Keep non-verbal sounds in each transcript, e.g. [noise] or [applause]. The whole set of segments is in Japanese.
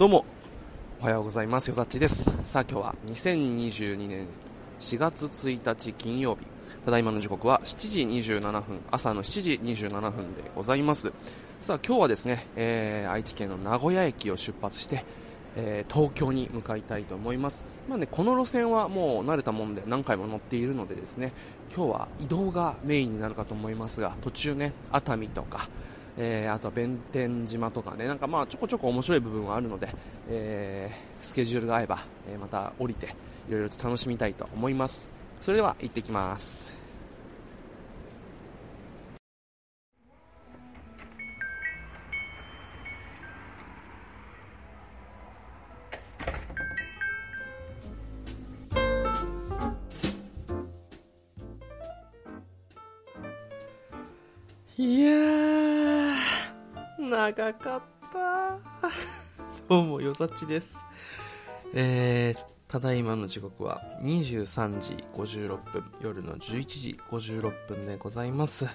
どうも。おはようございます。よざっちです。さあ今日は2022年4月1日金曜日。ただいまの時刻は7時27分朝の7時27分でございます。さあ今日はですね、えー、愛知県の名古屋駅を出発してえー、東京に向かいたいと思います、まあね、この路線はもう慣れたもんで何回も乗っているのでですね今日は移動がメインになるかと思いますが途中ね熱海とか、えー、あとは弁天島とかねなんかまあちょこちょこ面白い部分はあるので、えー、スケジュールが合えば、えまた降りていろいろ楽しみたいと思います。それでは行ってきます。いや、長かった。[laughs] どうも、よさちです。えー、ただいまの時刻は23時56分、夜の11時56分でございます。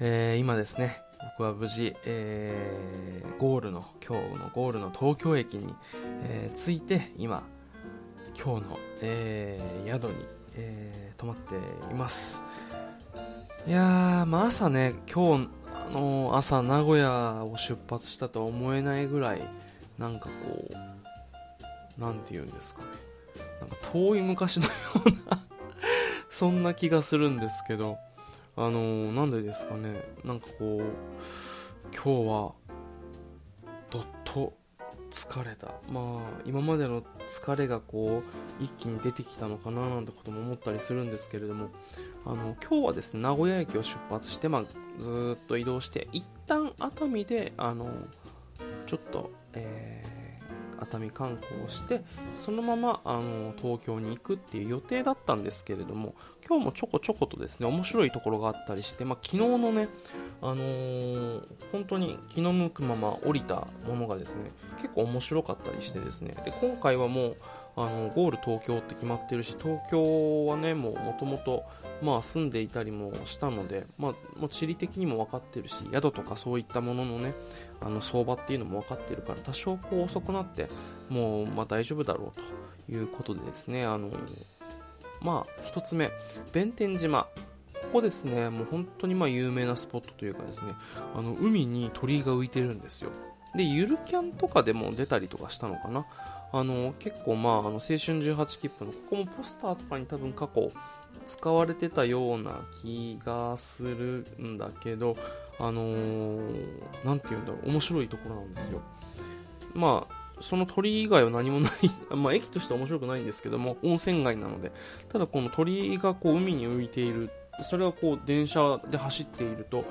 えー、今ですね、僕は無事、えー、ゴールの、今日のゴールの東京駅に、えー、着いて、今、今日の、えー、宿に、えー、泊まっています。いやー、まあ、朝ね、今日、あの、朝名古屋を出発したとは思えないぐらい、なんかこう、何て言うんですかね。なんか遠い昔のような [laughs] そんな気がするんですけど、あのー、なんでですかね。なんかこう、今日は、疲れた。まあ、今までの疲れがこう、一気に出てきたのかななんてことも思ったりするんですけれども、あの、今日はですね、名古屋駅を出発して、まあ、ずっと移動して、一旦熱海で、あの、ちょっと、えー熱海観光をしてそのままあの東京に行くっていう予定だったんですけれども今日もちょこちょことですね面白いところがあったりして、まあ、昨日のね、あのー、本当に気の向くまま降りたものがですね結構面白かったりしてですねで今回はもうあのゴール東京って決まってるし東京はねもともとまあ、住んでいたりもしたので、まあ、もう地理的にも分かってるし宿とかそういったもののねあの相場っていうのも分かってるから多少こう遅くなってもうまあ大丈夫だろうということでですねあのまあ1つ目弁天島。ここですねもう本当にまあ有名なスポットというかですねあの海に鳥居が浮いてるんですよ。でゆるキャンとかでも出たりとかしたのかな。あの結構まああの青春18切符のここもポスターとかに多分過去使われてたような気がするんだけど、あのー、て言うんだろう、面白いところなんですよ。まあ、その鳥以外は何もない、[laughs] まあ、駅としては面白くないんですけども、温泉街なので、ただこの鳥がこう海に浮いている、それがこう電車で走っていると、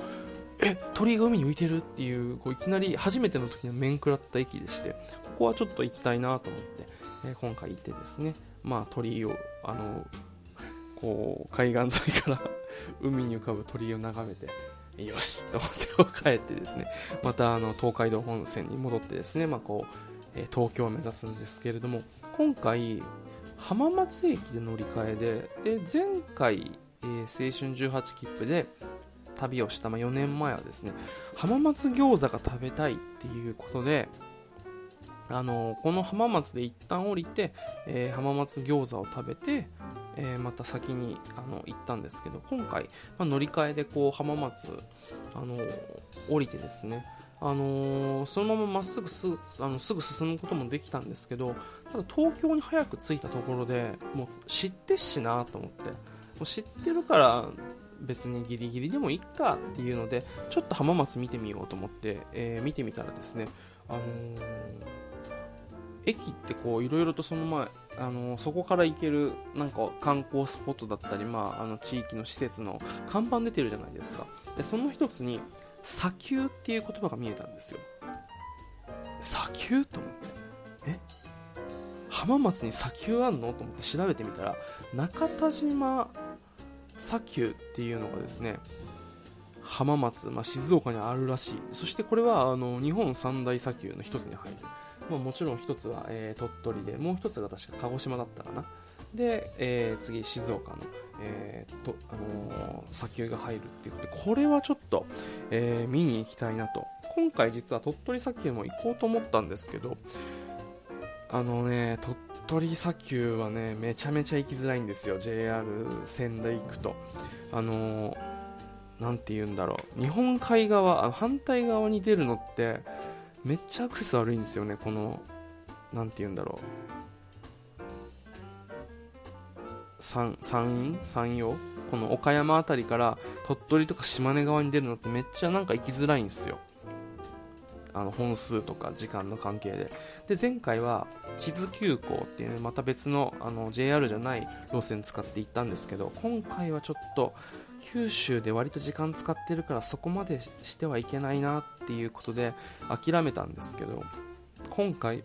え、鳥が海に浮いてるっていう、こういきなり初めての時に面食らった駅でして、ここはちょっと行きたいなと思って、えー、今回行ってですね、まあ鳥を、あの、こう海岸沿いから [laughs] 海に浮かぶ鳥居を眺めてよしと思って帰ってですね。またあの東海道本線に戻ってですね、まあこう東京を目指すんですけれども今回浜松駅で乗り換えでで前回、えー、青春18切符で旅をした、まあ、4年前はですね浜松餃子が食べたいっていうことであのこの浜松で一旦降りて、えー、浜松餃子を食べてえー、また先にあの行ったんですけど今回、まあ、乗り換えでこう浜松あの降りてですねあのー、そのまままっすぐすあのすぐ進むこともできたんですけどただ東京に早く着いたところでもう知ってっしなと思ってもう知ってるから別にギリギリでもいいかっていうのでちょっと浜松見てみようと思って、えー、見てみたらですね、あのー駅ってこういろいろとその前あのそこから行けるなんか観光スポットだったり、まあ、あの地域の施設の看板出てるじゃないですか。でその一つに砂丘っていう言葉が見えたんですよ。砂丘と思って。え？浜松に砂丘あんの？と思って調べてみたら中田島砂丘っていうのがですね浜松、まあ、静岡にあるらしい。そしてこれはあの日本三大砂丘の一つに入る。まあ、もちろん一つは、えー、鳥取でもう一つが確か鹿児島だったかな。で、えー、次静岡の、えー、とあのー、砂丘が入るっていうことでこれはちょっと、えー、見に行きたいなと。今回実は鳥取砂丘も行こうと思ったんですけどあのね鳥取砂丘はねめちゃめちゃ行きづらいんですよ。JR 仙台行くと。あのなんて言うんだろう。日本海側反対側に出るのってめっちゃアクセス悪いんですよねこのなんて言うんだろう。山陰山陽この岡山辺りから鳥取とか島根側に出るのってめっちゃなんか行きづらいんですよ。あの本数とか時間の関係で。で前回は地図急行っていう、ね、また別のあの JR じゃない路線使って行ったんですけど今回はちょっと九州で割と時間使ってるからそこまでしてはいけないなっていうことで諦めたんですけど今回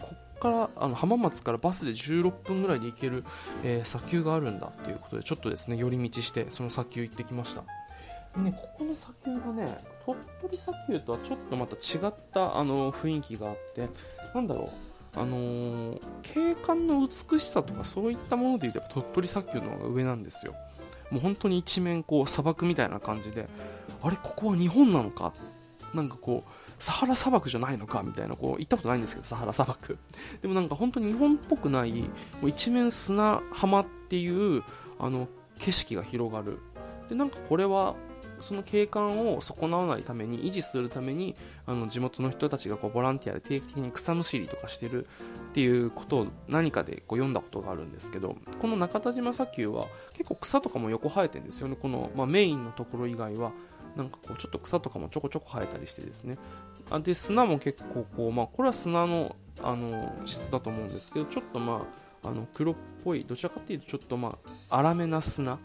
こっからあの浜松からバスで16分ぐらいで行ける、えー、砂丘があるんだっていうことでちょっとですね寄り道してその砂丘行ってきました。ね、ここの砂丘がね鳥取砂丘とはちょっとまた違ったあの雰囲気があってなんだろうあのー、景観の美しさとかそういったもので言うと鳥取砂丘の方が上なんですよ。もう本当に一面こう砂漠みたいな感じであれここは日本なのか？なんかこうサハラ砂漠じゃないのか？みたいなこう行ったことないんですけどサハラ砂漠。でもなんか本当に日本っぽくないもう一面砂浜っていうあの景色が広がる。でなんかこれはその景観を損なわないために維持するためにあの地元の人たちがこうボランティアで定期的に草むしりとかしてるっていうことを何かでこう読んだことがあるんですけどこの中田島砂丘は結構草とかも横生えてるんですよね。この、まあ、メインのところ以外はなんかこうちょっと草とかもちょこちょこ生えたりしてですね。あで砂も結構こう、まあ、これは砂のあの質だと思うんですけどちょっとまああの黒っぽいどちらかというとちょっとまあ粗めな砂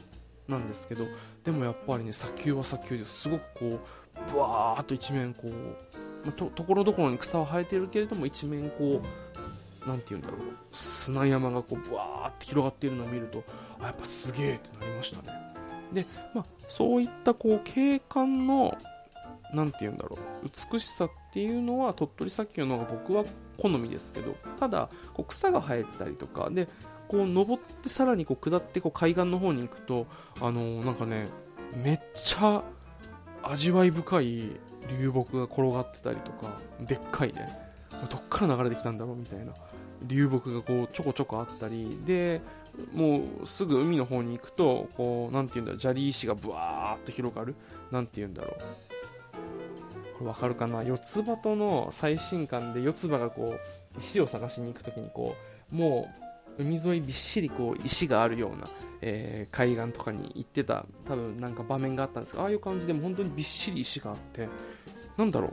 なんですけどでもやっぱりね砂丘は砂丘ですごくこうブワーっと一面こう、まとところどころに草は生えてるけれども一面こう何て言うんだろう砂山がこうブワーって広がっているのを見るとあやっぱすげえってなりましたね。で、まあ、そういったこう景観の何て言うんだろう美しさっていうのは鳥取砂丘の方が僕は好みですけどただこう草が生えてたりとかでこう登ってさらにこう下ってこう海岸の方に行くとあの、なんかねめっちゃ味わい深い流木が転がってたりとかでっかいねどっから流れてきたんだろうみたいな流木がこうちょこちょこあったりでもうすぐ海の方に行くとこうなて言うんだろう砂利石がブワーっと広がるなんて言うんだろう。わかるかな？四つ葉との最新刊で四つ葉がこう石を探しに行く時にこうもう海沿いびっしりこう石があるような、えー、海岸とかに行ってた多分なんか場面があったんですがああいう感じでも本当にびっしり石があってなんだろう？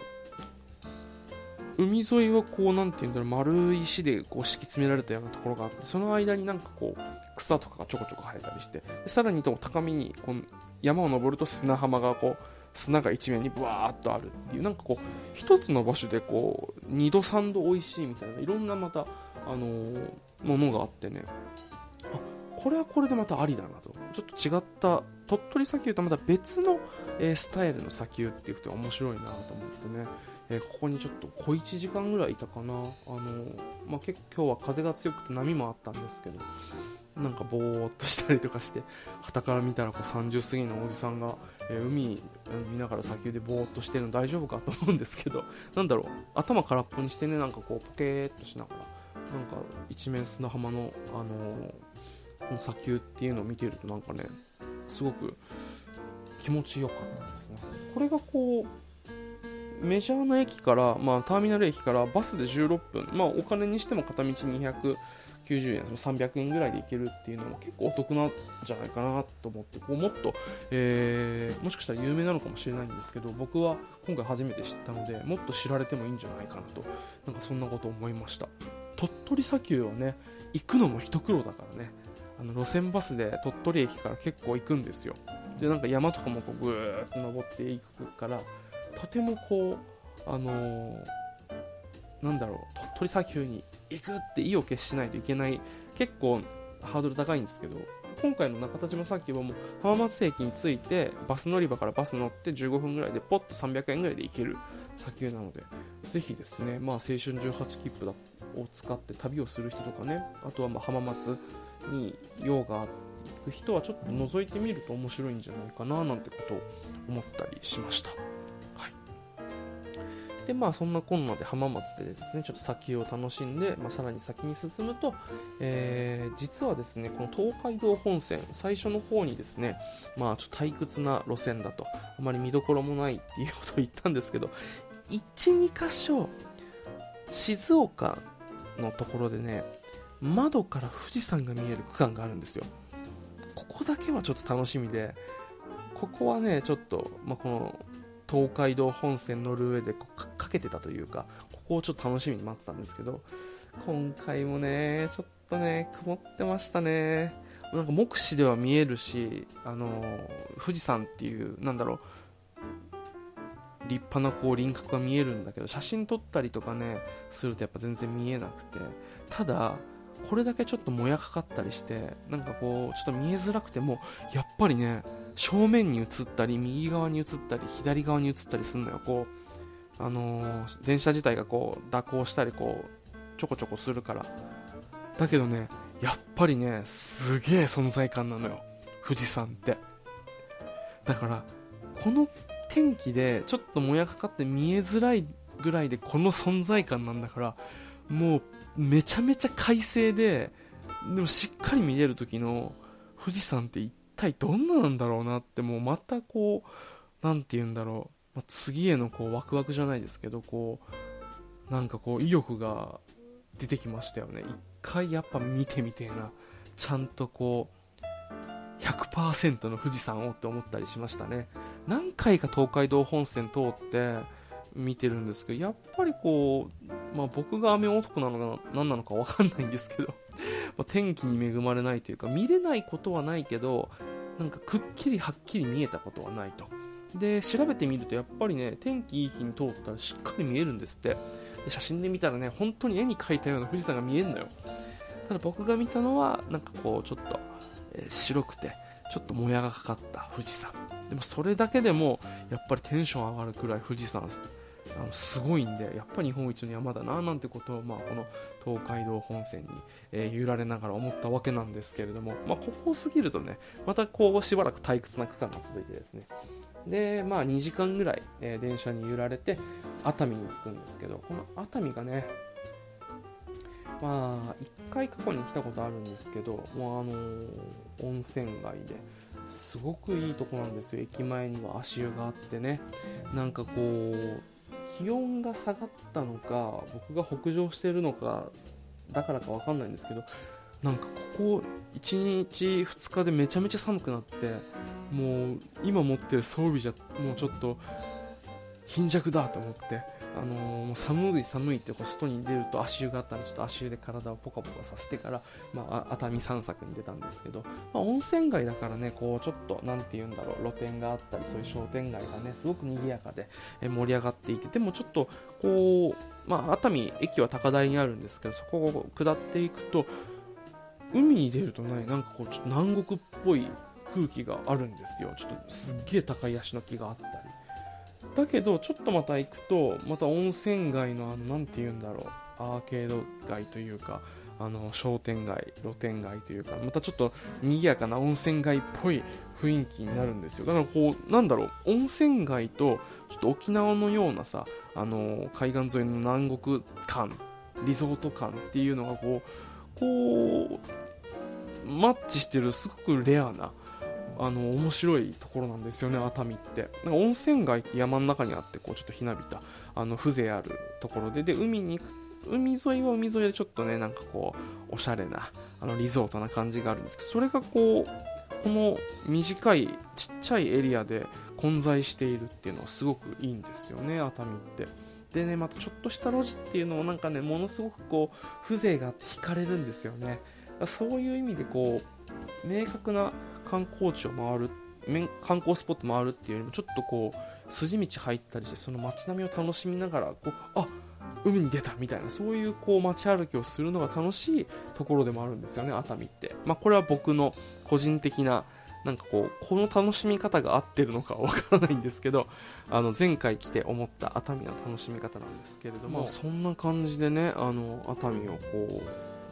海沿いはこうなんていうんだろう？丸い石でこう敷き詰められたようなところがあってその間になんかこう草とかがちょこちょこ生えたりしてさらにと高みにこの山を登ると砂浜がこう砂が一面にブワーっとあるっていうなんかこう一つの場所でこう2度3度美味しいみたいないろんなまたあのーものがあってね。あこれはこれでまたありだなと。ちょっと違った鳥取砂丘とまた別の、えー、スタイルの砂丘っていうこと面白いなと思ってね、えー、ここにちょっと小1時間ぐらいいたかな。あのまあ、結構今日は風が強くて波もあったんですけど。なんかぼーっとしたりとかして旗から見たらこう30過ぎのおじさんが、えー、海見ながら砂丘でぼーっとしてるの大丈夫かと思うんですけど [laughs] なんだろう頭空っぽにしてねなんかこうポケーっとしながらなんか一面砂浜の、あのー、砂丘っていうのを見てるとなんかねすごく気持ちよかったですね。これがこうメジャーな駅から、まあ、ターミナル駅からバスで16分、まあ、お金にしても片道290円、その300円ぐらいで行けるっていうのも結構お得なんじゃないかなと思って、こうもっと、えー、もしかしたら有名なのかもしれないんですけど、僕は今回初めて知ったので、もっと知られてもいいんじゃないかなと、なんかそんなこと思いました。鳥取砂丘をね行くのも一苦労だからねあの路線バスで鳥取駅から結構行くんですよでなんか山とかもこうぐーっと登っていくからとてもこうあのー、なんだろう鳥取砂丘に行くって意を決しないといけない結構ハードル高いんですけど今回の中田島砂丘はもう浜松駅に着いてバス乗り場からバス乗って15分ぐらいでポッと300円ぐらいで行ける砂丘なのでぜひですね、まあ、青春18切符だを使って旅をする人とかねあとはま浜松に用が行く人はちょっと覗いてみると面白いんじゃないかななんてことを思ったりしました、でまあそんなこんなで浜松でですねちょっと先を楽しんで、まあ、さらに先に進むと、えー、実はですねこの東海道本線最初の方にですねまあちょっと退屈な路線だとあまり見どころもないっていうことを言ったんですけど12箇所静岡のところでね窓から富士山が見える区間があるんですよ。ここだけはちょっと楽しみでここはねちょっと、まあ、この東海道本線乗る上でかけてたというかここをちょっと楽しみに待ってたんですけど今回もねちょっとね曇ってましたね。なんか目視では見えるし、あの富士山っていうなんだろう立派なこう輪郭が見えるんだけど写真撮ったりとかねするとやっぱ全然見えなくて。ただこれだけちょっともやかかったりしてなんかこうちょっと見えづらくてもやっぱりね正面に映ったり右側に映ったり左側に映ったりするのよ。こうあのー、電車自体がこう蛇行したりこうちょこちょこするから。だけどねやっぱりねすげえ存在感なのよ。富士山って。だからこの天気でちょっともやかかって見えづらいぐらいでこの存在感なんだからもうめちゃめちゃ快晴ででもしっかり見れる時の富士山って一体どんななんだろうなってもうまたこう何て言うんだろう、まあ、次へのこうワクワクじゃないですけどこうなんかこう意欲が出てきましたよね。一回やっぱ見てみてえな。ちゃんとこう100%の富士山をって思ったりしましたね。何回か東海道本線通って見てるんですけどやっぱりこう、まあ、僕が雨男なのか何なのか分かんないんですけど [laughs] ま天気に恵まれないというか見れないことはないけどなんかくっきりはっきり見えたことはないと。で調べてみるとやっぱりね天気いい日に通ったらしっかり見えるんですって。で写真で見たらね本当に絵に描いたような富士山が見えるのよ。ただ僕が見たのはなんかこうちょっと、えー、白くてちょっともやがかかった富士山。でもそれだけでもやっぱりテンション上がるくらい富士山あのすごいんでやっぱ日本一の山だななんてことを、まあ、この東海道本線に、えー、揺られながら思ったわけなんですけれども、まあ、ここを過ぎるとねまたこうしばらく退屈な区間が続いてですね。でまあ2時間ぐらい、えー、電車に揺られて熱海に着くんですけどこの熱海がねまあ1回過去に来たことあるんですけどもうあのー、温泉街ですごくいいとこなんですよ。駅前には足湯があってね。なんかこう気温が下がったのか僕が北上しているのかだからか分かんないんですけどなんかここ1日2日でめちゃめちゃ寒くなってもう今持ってる装備じゃもうちょっと貧弱だと思ってあのー、寒い寒いってこう外に出ると足湯があったんでちょっと足湯で体をポカポカさせてから、まあ、熱海散策に出たんですけど、まあ、温泉街だからねこうちょっと何て言うんだろう露店があったりそういう商店街がねすごく賑やかで盛り上がっていてでもちょっとこう、まあ、熱海駅は高台にあるんですけどそこを下っていくと海に出るとねなんかこうちょっと南国っぽい空気があるんですよ。ちょっとすっげえ高いヤシの木があったり。だけどちょっとまた行くとまた温泉街のあの何て言うんだろうアーケード街というかあの商店街露店街というかまたちょっと賑やかな温泉街っぽい雰囲気になるんですよ。だからこうなんだろう温泉街とちょっと沖縄のようなさあの海岸沿いの南国感リゾート感っていうのがこうこうマッチしてるすごくレアなあの面白いところなんですよね熱海って。なんか温泉街って山の中にあってこうちょっとひなびたあの風情あるところで。で海に行く海沿いは海沿いでちょっとねなんかこうおしゃれなあのリゾートな感じがあるんですけどそれがこうこの短いちっちゃいエリアで混在しているっていうのはすごくいいんですよね熱海って。でねまたちょっとした路地っていうのもなんかねものすごくこう風情があって惹かれるんですよね。そういう意味でこう明確な観光地を回る観光スポット回るっていうよりもちょっとこう筋道入ったりしてその街並みを楽しみながらこうあ海に出たみたいなそういうこう街歩きをするのが楽しいところでもあるんですよね熱海って、まあ、これは僕の個人的ななんかこうこの楽しみ方が合ってるのかわからないんですけど [laughs] あの前回来て思った熱海の楽しみ方なんですけれども、まあ、そんな感じでねあの熱海をこ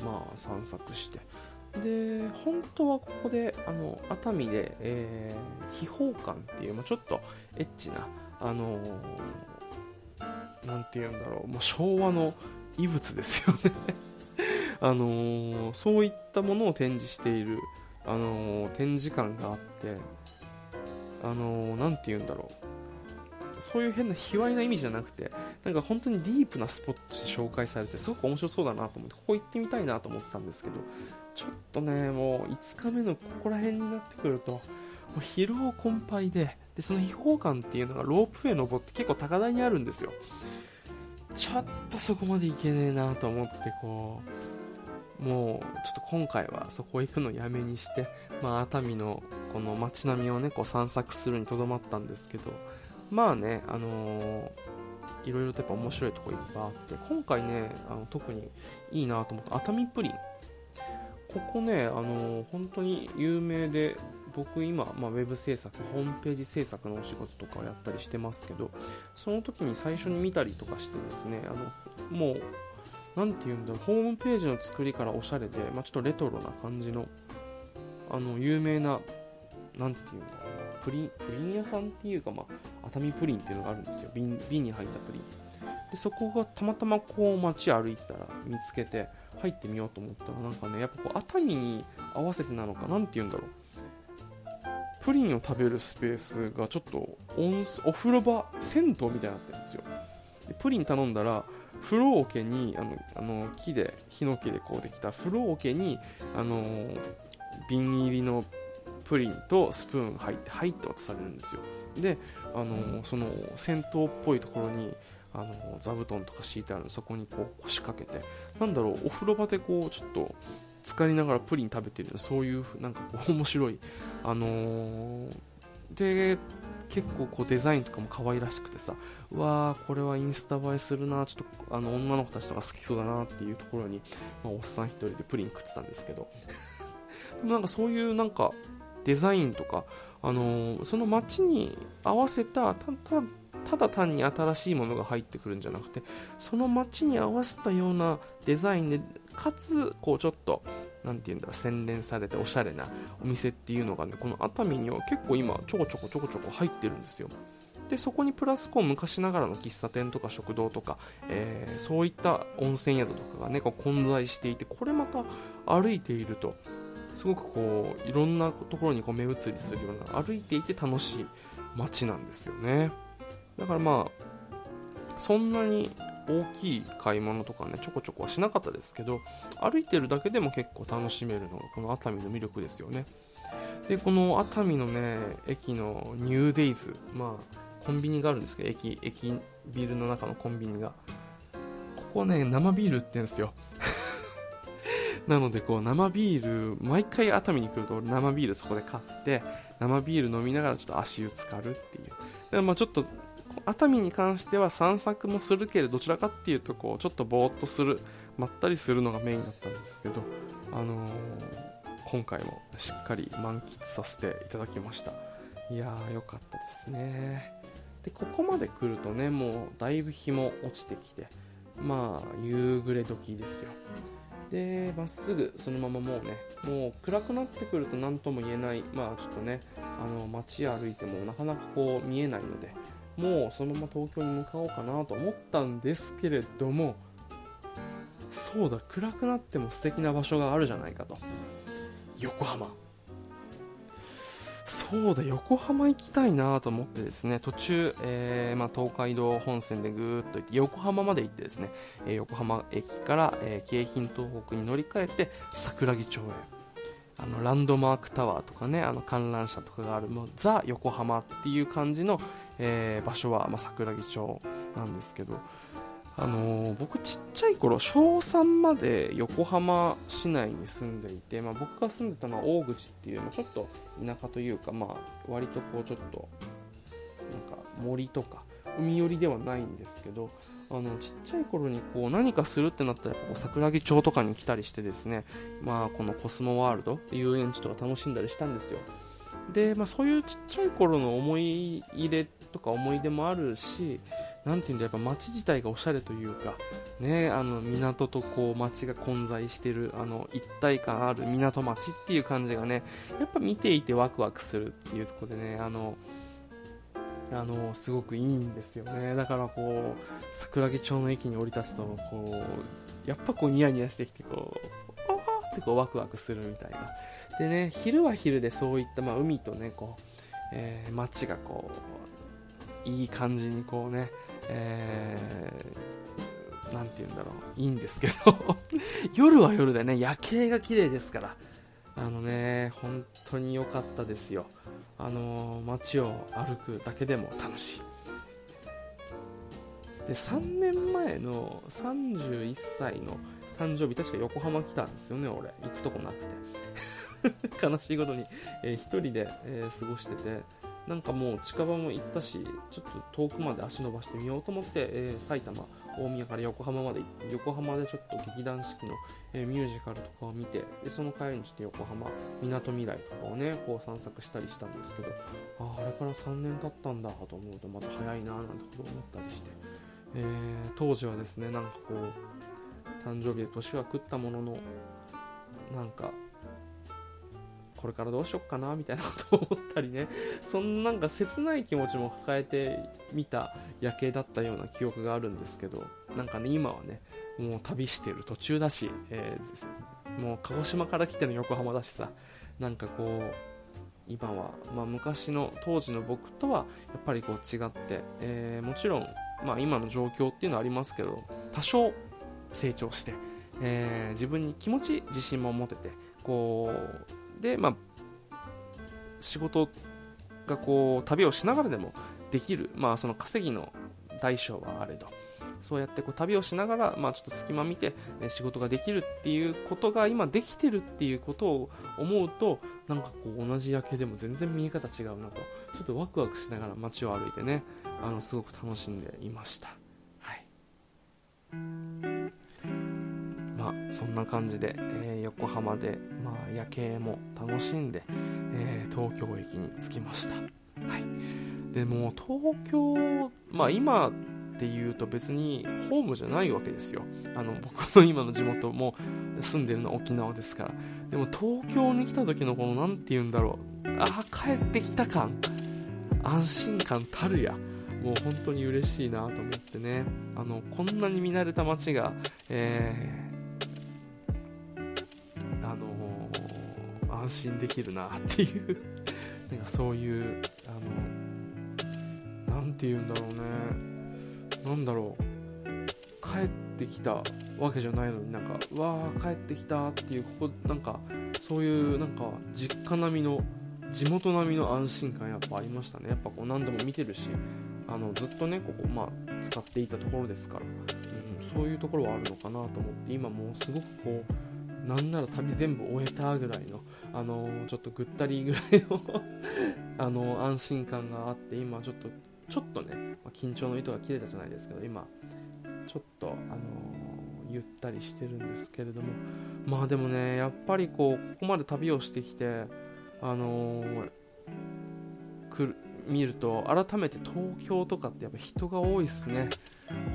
うまあ散策してで本当はここであの熱海で、えー、秘宝館っていう、まあ、ちょっとエッチな、あのー、なんて言うんだろうもう昭和の遺物ですよね。[laughs] あのー、そういったものを展示している、あのー、展示館があってあのー、て言うんだろう。そういう変な卑猥な意味じゃなくてなんか本当にディープなスポットとして紹介されてすごく面白そうだなと思ってここ行ってみたいなと思ってたんですけどちょっとねもう5日目のここら辺になってくるともう疲労困憊ででその秘宝館っていうのがロープウェイ登って結構高台にあるんですよ。ちょっとそこまで行けねえなと思ってこうもうちょっと今回はそこ行くのやめにして、まあ、熱海のこの街並みをねこう散策するにとどまったんですけどまあねあのーいろいろとやっぱ面白いとこいっぱいあって今回ねあの特にいいなと思った熱海プリン。ここねあの本当に有名で僕今、まあ、ウェブ制作ホームページ制作のお仕事とかをやったりしてますけどその時に最初に見たりとかしてですねあのもう何て言うんだろうホームページの作りからおしゃれで、まあ、ちょっとレトロな感じのあの有名な何て言うんだろうプリンプリン屋さんっていうか、まあ、熱海プリンっていうのがあるんですよ。瓶瓶に入ったプリン。でそこがたまたまこう街歩いてたら見つけて入ってみようと思ったらなんかねやっぱこう熱海に合わせてなのか何て言うんだろう。プリンを食べるスペースがちょっとお風呂場銭湯みたいになってるんですよ。でプリン頼んだら風呂桶にあのあの木でヒノキでこうできた風呂桶にあの瓶入りのプリンとスプーンが入って入って渡されるんですよ。であのその銭湯っぽいところにあの座布団とか敷いてあるのそこにこう腰掛けて。なんだろうお風呂場でこうちょっと浸かりながらプリン食べてるそういうなんかこう [laughs] 面白い。あのー、で結構こうデザインとかも可愛らしくてさうわーこれはインスタ映えするなちょっとあの女の子たちとか好きそうだなっていうところに、まあ、おっさん1人でプリン食ってたんですけど。[laughs] なんかそういうなんかデザインとか、あのー、その街に合わせたたただ単に新しいものが入ってくるんじゃなくてその街に合わせたようなデザインでかつこうちょっと何て言うんだ洗練されておしゃれなお店っていうのがねこの熱海には結構今ちょこちょこちょこちょこ入ってるんですよ。でそこにプラスこう昔ながらの喫茶店とか食堂とか、えー、そういった温泉宿とかがねこう混在していてこれまた歩いているとすごくこういろんなところにこう目移りするような歩いていて楽しい街なんですよね。だからまあそんなに大きい買い物とかねちょこちょこはしなかったですけど歩いてるだけでも結構楽しめるのがこの熱海の魅力ですよね。でこの熱海のね駅のニューデイズまあコンビニがあるんですけど駅駅ビルの中のコンビニがここね生ビール売ってんですよ。なのでこう生ビール毎回熱海に来ると生ビールそこで買って生ビール飲みながらちょっと足湯浸かるっていうでまあちょっと熱海に関しては散策もするけれどどちらかっていうとこうちょっとぼーっとする。まったりするのがメインだったんですけど、あのー、今回もしっかり満喫させていただきました。いやーよかったですね。でここまで来るとねもうだいぶ日も落ちてきてまあ夕暮れ時ですよ。でまっすぐそのままもうねもう暗くなってくると何とも言えないまあちょっとねあの街歩いてもなかなかこう見えないのでもうそのまま東京に向かおうかなと思ったんですけれどもそうだ暗くなっても素敵な場所があるじゃないかと。横浜。そうだ横浜行きたいなと思ってですね途中、えー、まあ、東海道本線でぐーっと行って横浜まで行ってですね、えー、横浜駅から、えー、京浜東北に乗り換えて桜木町へ。あのランドマークタワーとかねあの観覧車とかがあるもうザ横浜っていう感じの、え場所は、まあ、桜木町なんですけどあの、僕ちっちゃい頃小3まで横浜市内に住んでいて、まあ、僕が住んでたのは大口っていう、まあ、ちょっと田舎というか、まあ、割とこうちょっとなんか森とか海寄りではないんですけどあのちっちゃい頃にこう何かするってなったらこう桜木町とかに来たりしてですね、まあ、このコスモワールド遊園地とか楽しんだりしたんですよ。で、まあ、そういうちっちゃい頃の思い入れとか思い出もあるしなんていうんだやっぱ街自体がおしゃれというか、ね、あの港とこう街が混在してるあの一体感ある港町っていう感じがねやっぱ見ていてワクワクするっていうところでねあのあのすごくいいんですよね。だからこう桜木町の駅に降り立つとこうやっぱこうニヤニヤしてきてこうあーってこうワクワクするみたいな。でね昼は昼でそういった、まあ、海とねこう、えー、街がこういい感じにこうね、えー、なんて言うんだろう。いいんですけど。[laughs] 夜は夜でね夜景が綺麗ですから。あのね本当に良かったですよ。あの街を歩くだけでも楽しい。で3年前の31歳の誕生日確か横浜来たんですよね俺。行くとこなくて。[laughs] 悲しいことに、えー、1人で、えー、過ごしてて。なんかもう近場も行ったしちょっと遠くまで足伸ばしてみようと思って、えー、埼玉大宮から横浜まで行って横浜でちょっと劇団四季の、えー、ミュージカルとかを見てでその帰りにして横浜みなとみらいとかをねこう散策したりしたんですけどああれから3年経ったんだと思うとまた早いななんてこと思ったりして、えー、当時はですねなんかこう誕生日で年は食ったもののなんかこれからどうしよっかなみたいなことを思ったりね。[laughs] そんななんか切ない気持ちも抱えてみた夜景だったような記憶があるんですけどなんかね今はねもう旅してる途中だし、えー、もう鹿児島から来ての横浜だしさなんかこう今は、まあ、昔の当時の僕とはやっぱりこう違って、えー、もちろん、まあ、今の状況っていうのはありますけど多少成長して、えー、自分に気持ち自信も持ててこうで、まあ、仕事がこう旅をしながらでもできる、まあ、その稼ぎの大小はあれどそうやってこう旅をしながら、まあ、ちょっと隙間見て仕事ができるっていうことが今できてるっていうことを思うとなんかこう同じ夜景でも全然見え方違うなとちょっとワクワクしながら街を歩いてねあのすごく楽しんでいました。まあ、そんな感じで、えー、横浜で、まあ、夜景も楽しんで、えー、東京駅に着きました。はい、でも東京、まあ、今っていうと別にホームじゃないわけですよ。あの僕の今の地元も住んでるのは沖縄ですから。でも東京に来た時のこの何て言うんだろう。ああ、帰ってきた感。安心感たるや。もう本当に嬉しいなと思ってね。あの、こんなに見慣れた街が、えー安心できるなっていう。[laughs] なんかそういうあの何て言うんだろうね。何だろう。帰ってきたわけじゃないのになんかうわー帰ってきたっていうここなんかそういうなんか実家並みの地元並みの安心感やっぱありましたね。やっぱこう何度も見てるしあのずっとねここまあ使っていたところですから、うん、そういうところはあるのかなと思って今もうすごくこうなんなら旅全部終えたぐらいの、あのちょっとぐったりぐらいの [laughs] あの安心感があって、今ちょっと、ちょっとね、まあ、緊張の糸が切れたじゃないですけど、今、ちょっと、あのゆったりしてるんですけれども、まあでもね、やっぱりこう、ここまで旅をしてきて、あのくる見ると改めて東京とかってやっぱ人が多いっすね。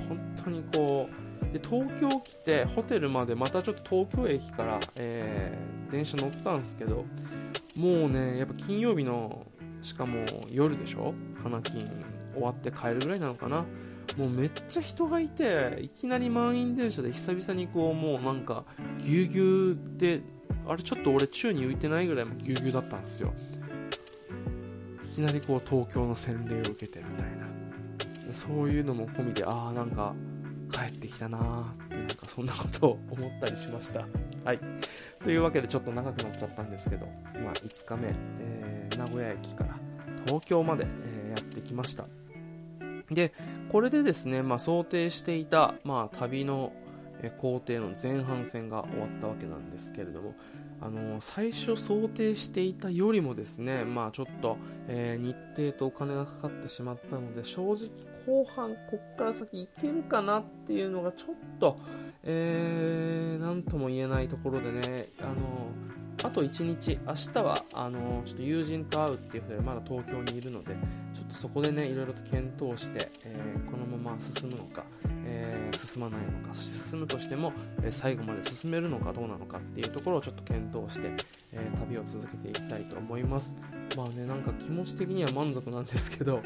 本当にこうで東京来てホテルまでまたちょっと東京駅から、えー、電車乗ったんですけどもうねやっぱ金曜日のしかも夜でしょ？花金終わって帰るぐらいなのかな？もうめっちゃ人がいていきなり満員電車で久々にこうもうなんかぎゅうぎゅうであれちょっと俺宙に浮いてないぐらいぎゅうぎゅうだったんですよ。いきなりこう東京の洗礼を受けてみたいな。そういうのも込みでああなんか帰ってきたなーってなんかそんなことを思ったりしました。はい。というわけでちょっと長くなっちゃったんですけど、まあ、5日目、えー、名古屋駅から東京まで、えー、やってきました。で、これでですね、まあ、想定していた、まあ、旅の工程の前半戦が終わったわけなんですけれども、あの最初想定していたよりもですね、まあ、ちょっと、えー、日程とお金がかかってしまったので正直後半こっから先いけるかなっていうのがちょっと、えー、なんとも言えないところでね、あのあと1日、明日はあのちょっと友人と会うっていうことでまだ東京にいるのでちょっとそこでねいろいろと検討して、えー、このまま進むのか、えー、進まないのかそして進むとしても、え、最後まで進めるのかどうなのかっていうところをちょっと検討して、えー、旅を続けていきたいと思います。まあねなんか気持ち的には満足なんですけど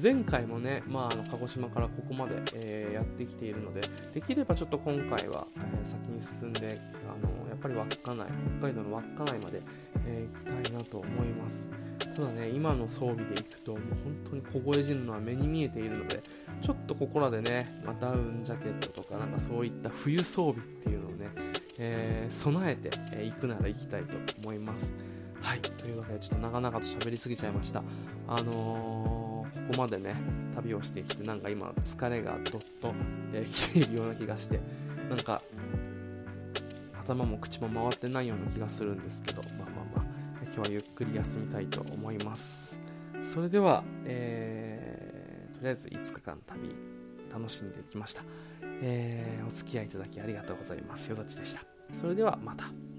前回もね、まあ、あの鹿児島からここまで、えやってきているのでできればちょっと今回は、え先に進んであのぱり稚内北海道の稚内まで、え行きたいなと思います。ただね今の装備で行くともう本当に凍え死ぬのは目に見えているのでちょっとここらでね、まあ、ダウンジャケットとかなんかそういった冬装備っていうのをね、えー、備えて、え行くなら行きたいと思います。はい。というわけでちょっと長々と喋りすぎちゃいました。あのー、ここまでね旅をしてきてなんか今疲れがどっと、えー、来ているような気がしてなんか頭も口も回ってないような気がするんですけどまあまあまあ今日はゆっくり休みたいと思います。それでは、えー、とりあえず5日間旅楽しんできました、えー、お付き合いいただきありがとうございます。よざちでした。それではまた。